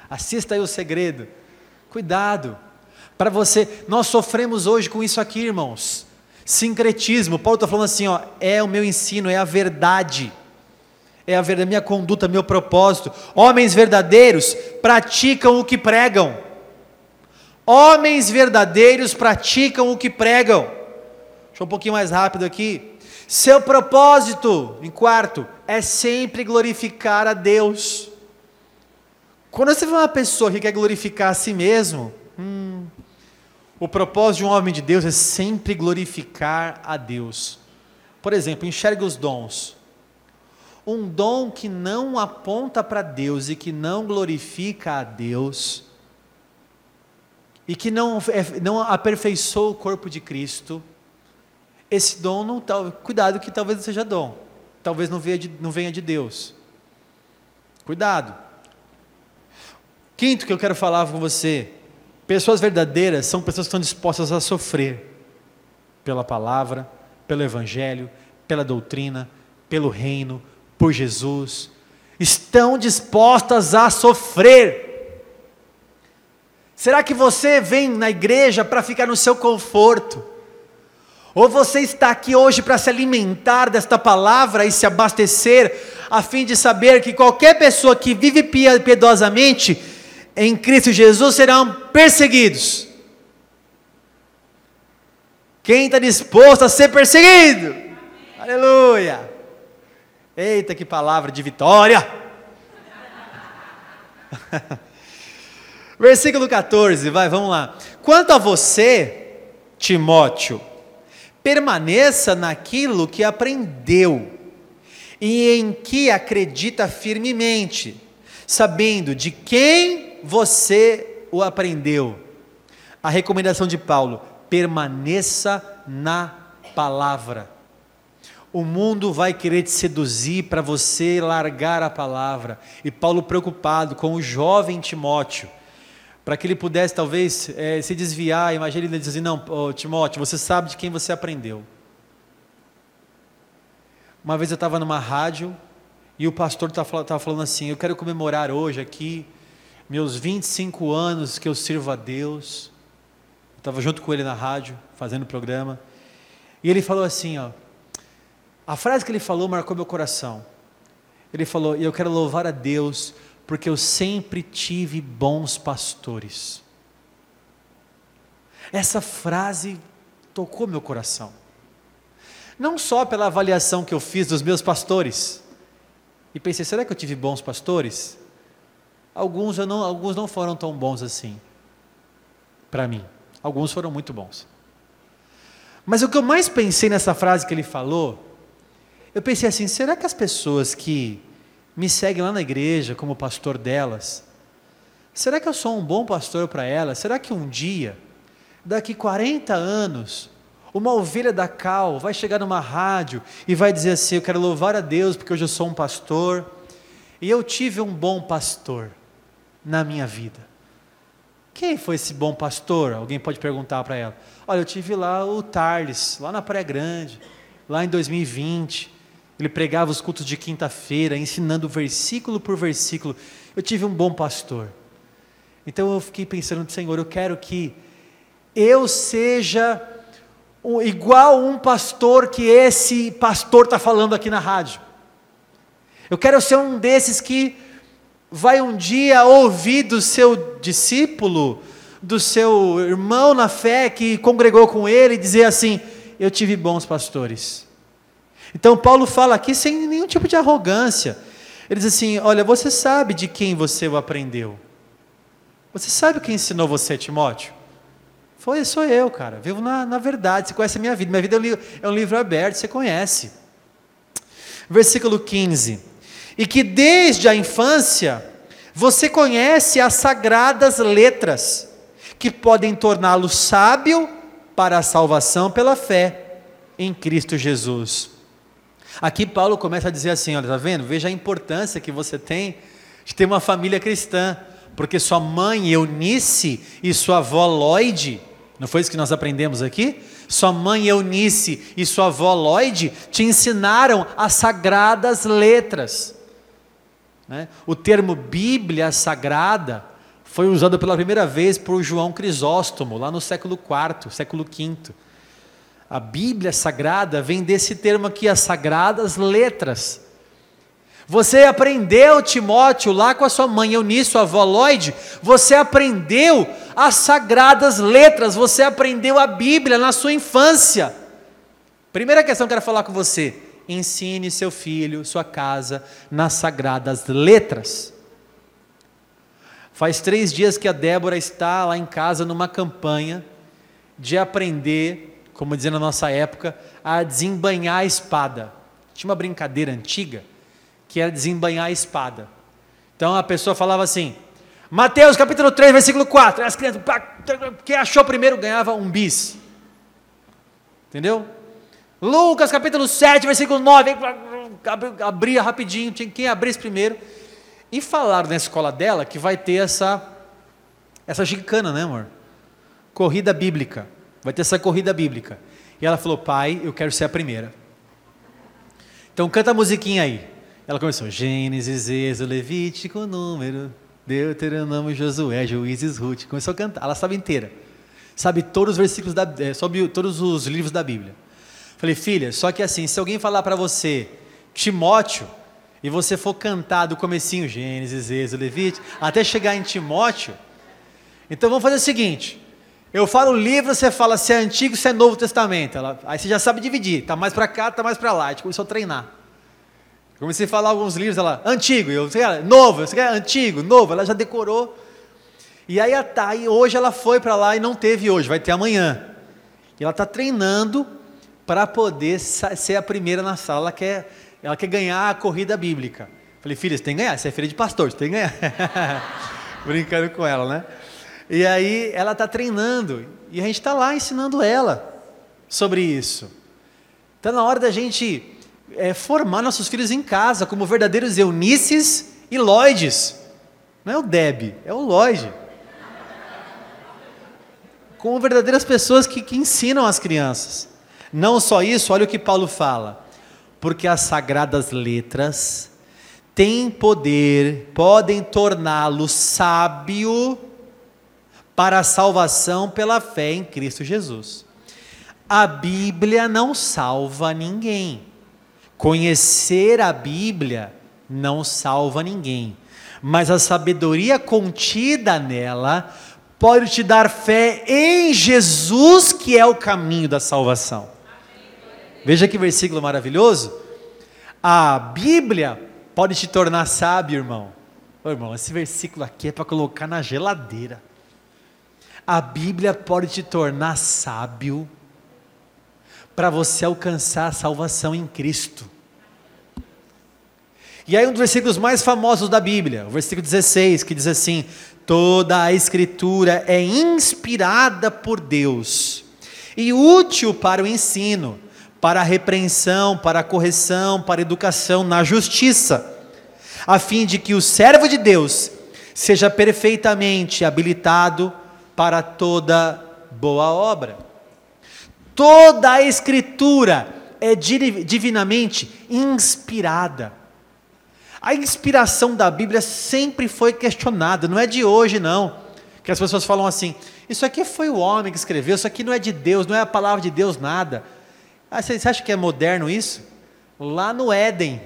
Assista aí o segredo. Cuidado. Para você, nós sofremos hoje com isso aqui, irmãos. Sincretismo. Paulo está falando assim, ó, é o meu ensino, é a verdade é a verdade, minha conduta, meu propósito. Homens verdadeiros praticam o que pregam. Homens verdadeiros praticam o que pregam. Deixa um pouquinho mais rápido aqui. Seu propósito, em quarto, é sempre glorificar a Deus. Quando você vê uma pessoa que quer glorificar a si mesmo, hum, O propósito de um homem de Deus é sempre glorificar a Deus. Por exemplo, enxergue os dons. Um dom que não aponta para Deus e que não glorifica a Deus, e que não, é, não aperfeiçoa o corpo de Cristo, esse dom não cuidado que talvez não seja dom, talvez não venha de, não venha de Deus. Cuidado. Quinto que eu quero falar com você, pessoas verdadeiras são pessoas que estão dispostas a sofrer pela palavra, pelo evangelho, pela doutrina, pelo reino, por Jesus, estão dispostas a sofrer. Será que você vem na igreja para ficar no seu conforto? Ou você está aqui hoje para se alimentar desta palavra e se abastecer, a fim de saber que qualquer pessoa que vive piedosamente em Cristo Jesus serão perseguidos? Quem está disposto a ser perseguido? Aleluia! Eita, que palavra de vitória! Versículo 14, vai, vamos lá. Quanto a você, Timóteo, permaneça naquilo que aprendeu e em que acredita firmemente, sabendo de quem você o aprendeu. A recomendação de Paulo: permaneça na palavra. O mundo vai querer te seduzir para você largar a palavra. E Paulo, preocupado com o jovem Timóteo, para que ele pudesse talvez é, se desviar, imagina ele assim: Não, oh, Timóteo, você sabe de quem você aprendeu. Uma vez eu estava numa rádio e o pastor estava falando assim: Eu quero comemorar hoje aqui meus 25 anos que eu sirvo a Deus. Eu estava junto com ele na rádio, fazendo o programa. E ele falou assim: ó, a frase que ele falou marcou meu coração. Ele falou: e Eu quero louvar a Deus, porque eu sempre tive bons pastores. Essa frase tocou meu coração. Não só pela avaliação que eu fiz dos meus pastores, e pensei: será que eu tive bons pastores? Alguns, não, alguns não foram tão bons assim, para mim. Alguns foram muito bons. Mas o que eu mais pensei nessa frase que ele falou eu pensei assim: será que as pessoas que me seguem lá na igreja como pastor delas, será que eu sou um bom pastor para elas? Será que um dia, daqui 40 anos, uma ovelha da Cal vai chegar numa rádio e vai dizer assim: Eu quero louvar a Deus porque hoje eu sou um pastor e eu tive um bom pastor na minha vida. Quem foi esse bom pastor? Alguém pode perguntar para ela. Olha, eu tive lá o Tarles, lá na Praia Grande, lá em 2020. Ele pregava os cultos de quinta-feira, ensinando versículo por versículo. Eu tive um bom pastor. Então eu fiquei pensando, Senhor, eu quero que eu seja um, igual um pastor que esse pastor está falando aqui na rádio. Eu quero ser um desses que vai um dia ouvir do seu discípulo, do seu irmão na fé que congregou com ele dizer assim: Eu tive bons pastores. Então Paulo fala aqui sem nenhum tipo de arrogância. Ele diz assim: Olha, você sabe de quem você o aprendeu. Você sabe quem ensinou você, Timóteo? Foi, sou eu, cara. Vivo na, na verdade. Você conhece a minha vida. Minha vida é um, é um livro aberto, você conhece. Versículo 15: E que desde a infância você conhece as sagradas letras, que podem torná-lo sábio para a salvação pela fé em Cristo Jesus. Aqui Paulo começa a dizer assim: olha, está vendo? Veja a importância que você tem de ter uma família cristã, porque sua mãe Eunice e sua avó Lloyd, não foi isso que nós aprendemos aqui? Sua mãe Eunice e sua avó Lloyd te ensinaram as sagradas letras. Né? O termo Bíblia Sagrada foi usado pela primeira vez por João Crisóstomo, lá no século IV, século V. A Bíblia Sagrada vem desse termo aqui, as sagradas letras. Você aprendeu, Timóteo, lá com a sua mãe Eunice, sua avó Lloyd, você aprendeu as sagradas letras, você aprendeu a Bíblia na sua infância. Primeira questão que eu quero falar com você: ensine seu filho, sua casa, nas sagradas letras. Faz três dias que a Débora está lá em casa numa campanha de aprender, como dizia na nossa época, a desembanhar a espada. Tinha uma brincadeira antiga que era desembanhar a espada. Então a pessoa falava assim: Mateus capítulo 3, versículo 4. As crianças, quem achou primeiro ganhava um bis. Entendeu? Lucas capítulo 7, versículo 9. Abria rapidinho, tinha quem abrisse primeiro. E falaram na escola dela que vai ter essa, essa gincana, né, amor? Corrida bíblica. Vai ter essa corrida bíblica. E ela falou: Pai, eu quero ser a primeira. Então canta a musiquinha aí. Ela começou: Gênesis, Êxodo, Levítico, Número, Deuteronômio, Josué, Juízes, Ruth. Começou a cantar. Ela sabe inteira. Sabe todos os versículos da é, sobre todos os livros da Bíblia. Falei, filha, só que assim, se alguém falar para você, Timóteo, e você for cantar do comecinho, Gênesis, Êxodo, Levítico, até chegar em Timóteo, então vamos fazer o seguinte, eu falo livro, você fala se é antigo, se é novo testamento, ela, aí você já sabe dividir, tá mais para cá, tá mais para lá, a gente começou a treinar. Comecei a falar alguns livros, ela, antigo, eu, você quer, novo, você quer antigo, novo, ela já decorou, e aí, aí hoje ela foi para lá e não teve hoje, vai ter amanhã, e ela está treinando para poder ser a primeira na sala, ela quer, ela quer ganhar a corrida bíblica. Falei, filha, você tem que ganhar, você é filha de pastor, você tem que ganhar. Brincando com ela, né? E aí ela está treinando, e a gente está lá ensinando ela sobre isso. Está na hora da gente é, formar nossos filhos em casa como verdadeiros Eunices e Lloydes. Não é o Deb, é o Lloyd. Como verdadeiras pessoas que, que ensinam as crianças. Não só isso, olha o que Paulo fala. Porque as sagradas letras têm poder, podem torná-lo sábio para a salvação pela fé em Cristo Jesus. A Bíblia não salva ninguém. Conhecer a Bíblia não salva ninguém. Mas a sabedoria contida nela pode te dar fé em Jesus, que é o caminho da salvação. Veja que versículo maravilhoso. A Bíblia pode te tornar sábio, irmão. Ô, irmão, esse versículo aqui é para colocar na geladeira. A Bíblia pode te tornar sábio para você alcançar a salvação em Cristo. E aí um dos versículos mais famosos da Bíblia, o versículo 16, que diz assim: Toda a escritura é inspirada por Deus e útil para o ensino, para a repreensão, para a correção, para a educação na justiça, a fim de que o servo de Deus seja perfeitamente habilitado para toda boa obra. Toda a Escritura é divinamente inspirada. A inspiração da Bíblia sempre foi questionada, não é de hoje não. Que as pessoas falam assim: isso aqui foi o homem que escreveu, isso aqui não é de Deus, não é a palavra de Deus nada. Ah, você acha que é moderno isso? Lá no Éden,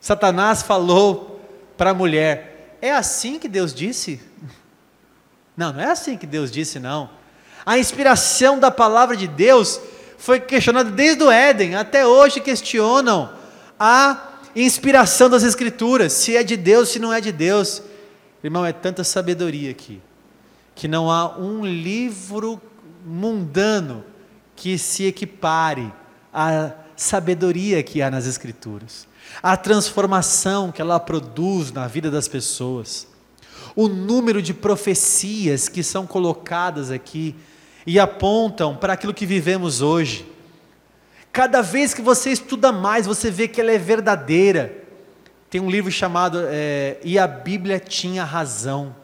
Satanás falou para a mulher: É assim que Deus disse? Não, não é assim que Deus disse, não. A inspiração da palavra de Deus foi questionada desde o Éden, até hoje questionam a inspiração das Escrituras, se é de Deus, se não é de Deus. Irmão, é tanta sabedoria aqui, que não há um livro mundano que se equipare à sabedoria que há nas Escrituras, a transformação que ela produz na vida das pessoas, o número de profecias que são colocadas aqui e apontam para aquilo que vivemos hoje. Cada vez que você estuda mais, você vê que ela é verdadeira. Tem um livro chamado é, E a Bíblia Tinha Razão.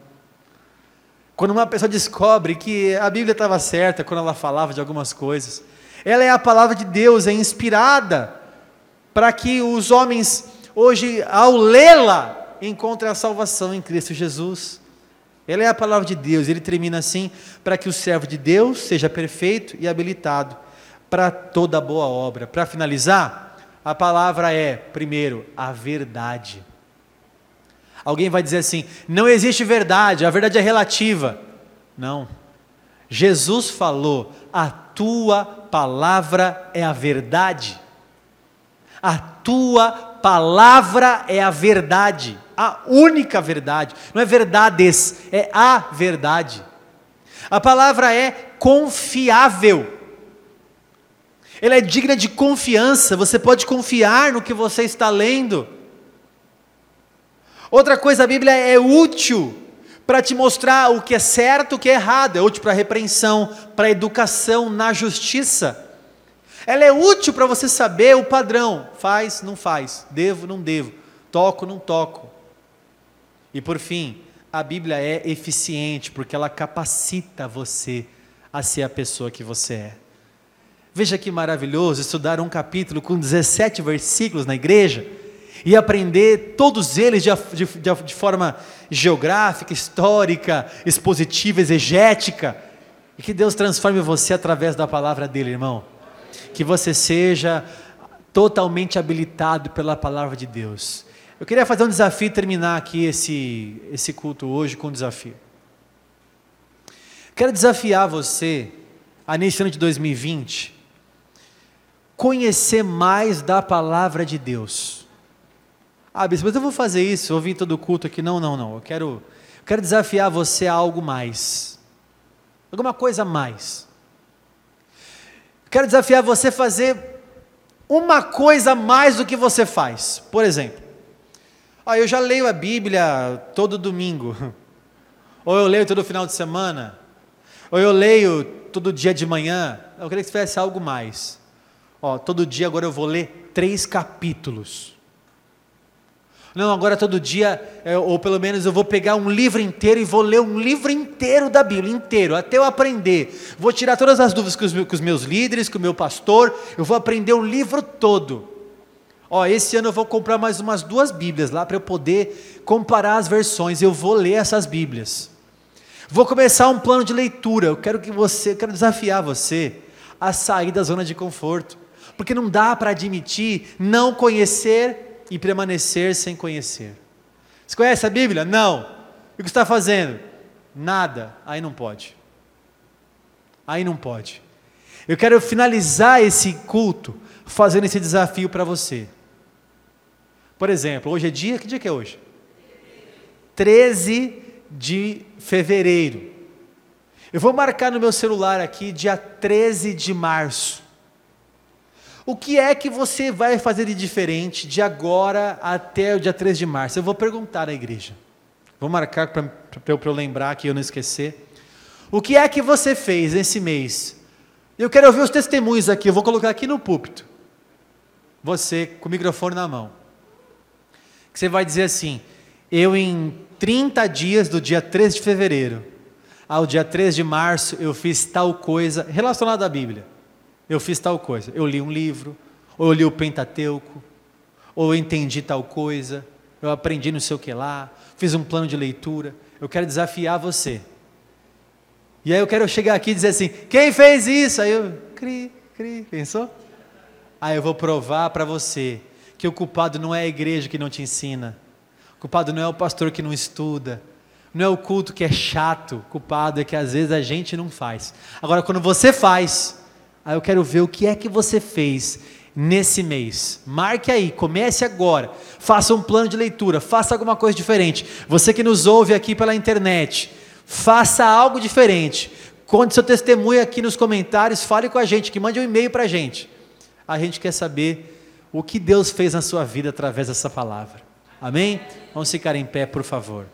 Quando uma pessoa descobre que a Bíblia estava certa quando ela falava de algumas coisas, ela é a palavra de Deus, é inspirada para que os homens, hoje, ao lê-la, encontrem a salvação em Cristo Jesus. Ela é a palavra de Deus, ele termina assim: para que o servo de Deus seja perfeito e habilitado para toda boa obra. Para finalizar, a palavra é, primeiro, a verdade. Alguém vai dizer assim: não existe verdade, a verdade é relativa. Não. Jesus falou: a tua palavra é a verdade. A tua palavra é a verdade, a única verdade. Não é verdades, é a verdade. A palavra é confiável. Ela é digna de confiança, você pode confiar no que você está lendo. Outra coisa, a Bíblia é útil para te mostrar o que é certo, o que é errado, é útil para repreensão, para educação na justiça. Ela é útil para você saber o padrão: faz, não faz, devo, não devo, toco, não toco. E por fim, a Bíblia é eficiente porque ela capacita você a ser a pessoa que você é. Veja que maravilhoso estudar um capítulo com 17 versículos na igreja e aprender todos eles de, de, de, forma geográfica, histórica, expositiva, exegética, e que Deus transforme você através da palavra dele, irmão. Que você seja totalmente habilitado pela palavra de Deus. Eu queria fazer um desafio e terminar aqui esse, esse culto hoje com um desafio. Quero desafiar você, a nesse ano de 2020, conhecer mais da palavra de Deus. Ah, bispo, mas eu vou fazer isso, eu vim todo culto aqui. Não, não, não. Eu quero, eu quero desafiar você a algo mais. Alguma coisa a mais. Quero desafiar você a fazer uma coisa a mais do que você faz. Por exemplo, ah, eu já leio a Bíblia todo domingo. Ou eu leio todo final de semana. Ou eu leio todo dia de manhã. Eu queria que você fizesse algo mais. Ó, todo dia agora eu vou ler três capítulos. Não, agora todo dia, é, ou pelo menos eu vou pegar um livro inteiro e vou ler um livro inteiro da Bíblia, inteiro, até eu aprender. Vou tirar todas as dúvidas com os, meus líderes, com o meu pastor, eu vou aprender o livro todo. Ó, esse ano eu vou comprar mais umas duas Bíblias lá para eu poder comparar as versões. Eu vou ler essas Bíblias. Vou começar um plano de leitura. Eu quero que você, quero desafiar você a sair da zona de conforto, porque não dá para admitir não conhecer e permanecer sem conhecer. Você conhece a Bíblia? Não. O que está fazendo? Nada. Aí não pode. Aí não pode. Eu quero finalizar esse culto fazendo esse desafio para você. Por exemplo, hoje é dia, que dia que é hoje? 13 de fevereiro. Eu vou marcar no meu celular aqui dia 13 de março. O que é que você vai fazer de diferente de agora até o dia 3 de março? Eu vou perguntar à igreja. Vou marcar para eu, eu lembrar que eu não esquecer. O que é que você fez esse mês? Eu quero ouvir os testemunhos aqui, eu vou colocar aqui no púlpito. Você com o microfone na mão. Você vai dizer assim: eu em 30 dias do dia 13 de fevereiro ao dia 3 de março eu fiz tal coisa relacionada à Bíblia eu fiz tal coisa. Eu li um livro, ou eu li o Pentateuco, ou eu entendi tal coisa, eu aprendi não sei o que lá, fiz um plano de leitura. Eu quero desafiar você. E aí eu quero chegar aqui e dizer assim: quem fez isso? Aí eu, cri, cri, pensou? Aí eu vou provar para você que o culpado não é a igreja que não te ensina, o culpado não é o pastor que não estuda, não é o culto que é chato, o culpado é que às vezes a gente não faz. Agora, quando você faz, Aí eu quero ver o que é que você fez nesse mês. Marque aí, comece agora. Faça um plano de leitura, faça alguma coisa diferente. Você que nos ouve aqui pela internet, faça algo diferente. Conte seu testemunho aqui nos comentários, fale com a gente, que mande um e-mail para a gente. A gente quer saber o que Deus fez na sua vida através dessa palavra. Amém? Vamos ficar em pé, por favor.